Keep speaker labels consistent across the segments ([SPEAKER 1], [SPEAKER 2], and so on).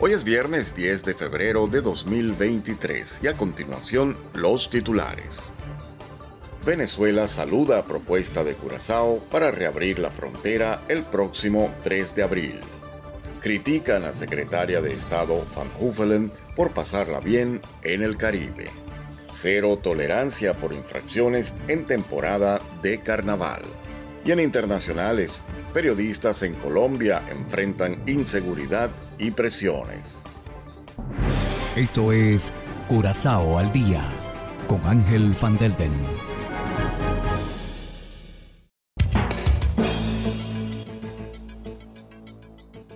[SPEAKER 1] Hoy es viernes 10 de febrero de 2023 y a continuación los titulares. Venezuela saluda a propuesta de Curazao para reabrir la frontera el próximo 3 de abril. Critican a secretaria de Estado Van Huffelen por pasarla bien en el Caribe. Cero tolerancia por infracciones en temporada de carnaval. Y en internacionales, periodistas en Colombia enfrentan inseguridad y presiones.
[SPEAKER 2] Esto es Curazao al día con Ángel Van Delden.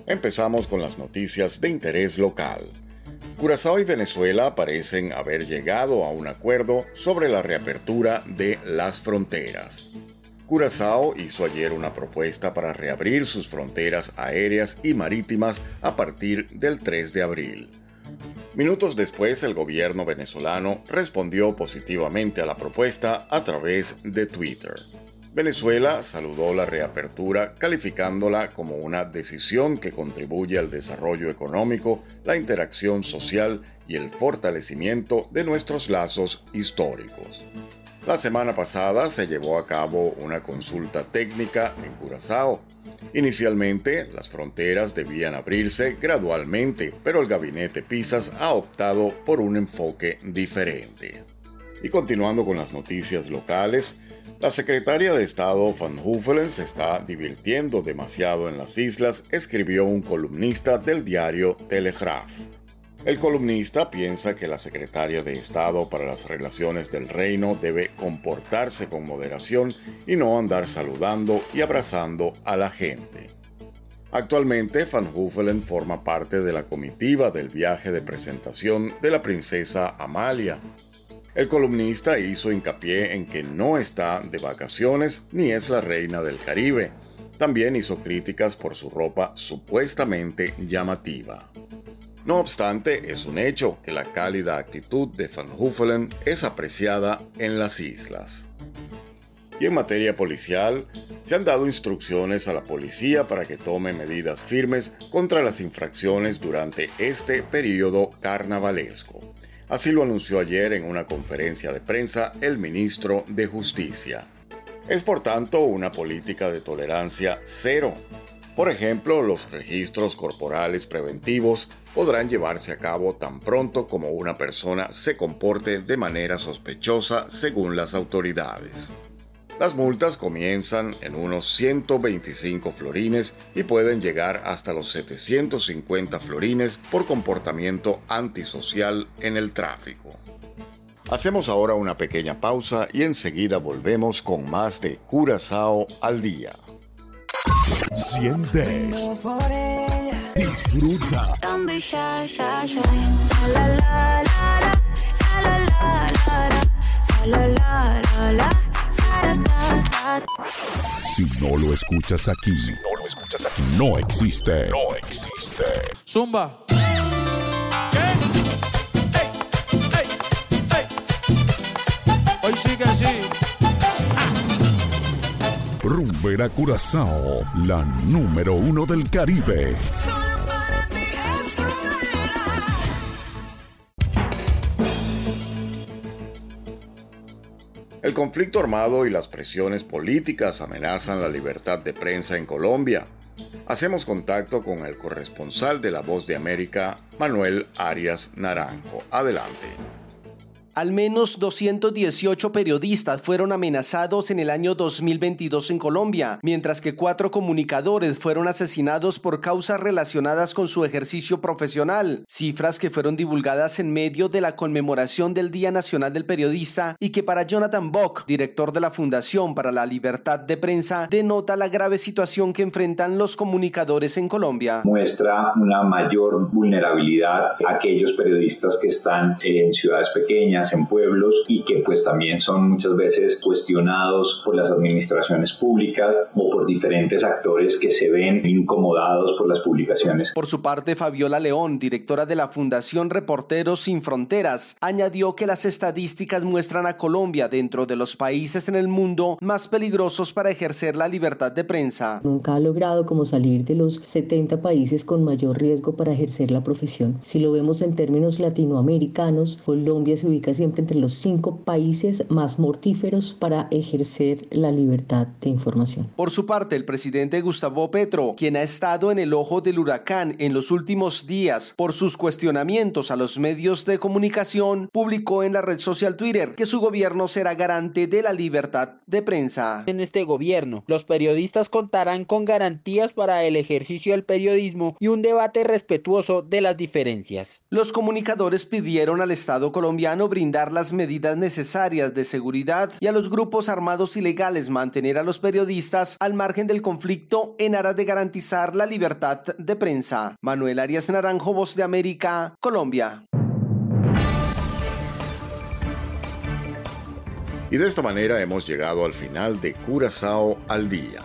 [SPEAKER 1] Empezamos con las noticias de interés local. Curazao y Venezuela parecen haber llegado a un acuerdo sobre la reapertura de las fronteras. Curazao hizo ayer una propuesta para reabrir sus fronteras aéreas y marítimas a partir del 3 de abril. Minutos después, el gobierno venezolano respondió positivamente a la propuesta a través de Twitter. Venezuela saludó la reapertura calificándola como una decisión que contribuye al desarrollo económico, la interacción social y el fortalecimiento de nuestros lazos históricos. La semana pasada se llevó a cabo una consulta técnica en Curazao. Inicialmente, las fronteras debían abrirse gradualmente, pero el gabinete Pisas ha optado por un enfoque diferente. Y continuando con las noticias locales, la secretaria de Estado Van Huffelen se está divirtiendo demasiado en las islas, escribió un columnista del diario Telegraph. El columnista piensa que la secretaria de Estado para las Relaciones del Reino debe comportarse con moderación y no andar saludando y abrazando a la gente. Actualmente, Van Huffelen forma parte de la comitiva del viaje de presentación de la princesa Amalia. El columnista hizo hincapié en que no está de vacaciones ni es la reina del Caribe. También hizo críticas por su ropa supuestamente llamativa. No obstante, es un hecho que la cálida actitud de Van Huffelen es apreciada en las islas. Y en materia policial, se han dado instrucciones a la policía para que tome medidas firmes contra las infracciones durante este periodo carnavalesco. Así lo anunció ayer en una conferencia de prensa el ministro de Justicia. Es por tanto una política de tolerancia cero por ejemplo, los registros corporales preventivos podrán llevarse a cabo tan pronto como una persona se comporte de manera sospechosa según las autoridades. Las multas comienzan en unos 125 florines y pueden llegar hasta los 750 florines por comportamiento antisocial en el tráfico. Hacemos ahora una pequeña pausa y enseguida volvemos con más de Curazao al día.
[SPEAKER 3] Sientes. Disfruta. Si no lo escuchas aquí, no existe. No existe.
[SPEAKER 4] Zumba.
[SPEAKER 3] Rumbera Curazao, la número uno del Caribe.
[SPEAKER 1] El conflicto armado y las presiones políticas amenazan la libertad de prensa en Colombia. Hacemos contacto con el corresponsal de La Voz de América, Manuel Arias Naranjo. Adelante.
[SPEAKER 5] Al menos 218 periodistas fueron amenazados en el año 2022 en Colombia, mientras que cuatro comunicadores fueron asesinados por causas relacionadas con su ejercicio profesional, cifras que fueron divulgadas en medio de la conmemoración del Día Nacional del Periodista y que para Jonathan Bock, director de la Fundación para la Libertad de Prensa, denota la grave situación que enfrentan los comunicadores en Colombia.
[SPEAKER 6] Muestra una mayor vulnerabilidad a aquellos periodistas que están en ciudades pequeñas, en pueblos y que pues también son muchas veces cuestionados por las administraciones públicas o por diferentes actores que se ven incomodados por las publicaciones.
[SPEAKER 5] Por su parte, Fabiola León, directora de la Fundación Reporteros Sin Fronteras, añadió que las estadísticas muestran a Colombia dentro de los países en el mundo más peligrosos para ejercer la libertad de prensa.
[SPEAKER 7] Nunca ha logrado como salir de los 70 países con mayor riesgo para ejercer la profesión. Si lo vemos en términos latinoamericanos, Colombia se ubica siempre entre los cinco países más mortíferos para ejercer la libertad de información.
[SPEAKER 5] Por su parte, el presidente Gustavo Petro, quien ha estado en el ojo del huracán en los últimos días por sus cuestionamientos a los medios de comunicación, publicó en la red social Twitter que su gobierno será garante de la libertad de prensa.
[SPEAKER 8] En este gobierno, los periodistas contarán con garantías para el ejercicio del periodismo y un debate respetuoso de las diferencias.
[SPEAKER 5] Los comunicadores pidieron al Estado colombiano brindar las medidas necesarias de seguridad y a los grupos armados ilegales mantener a los periodistas al margen del conflicto en aras de garantizar la libertad de prensa. Manuel Arias Naranjo, Voz de América, Colombia.
[SPEAKER 1] Y de esta manera hemos llegado al final de Curazao al Día.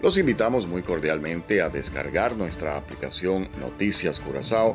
[SPEAKER 1] Los invitamos muy cordialmente a descargar nuestra aplicación Noticias Curazao,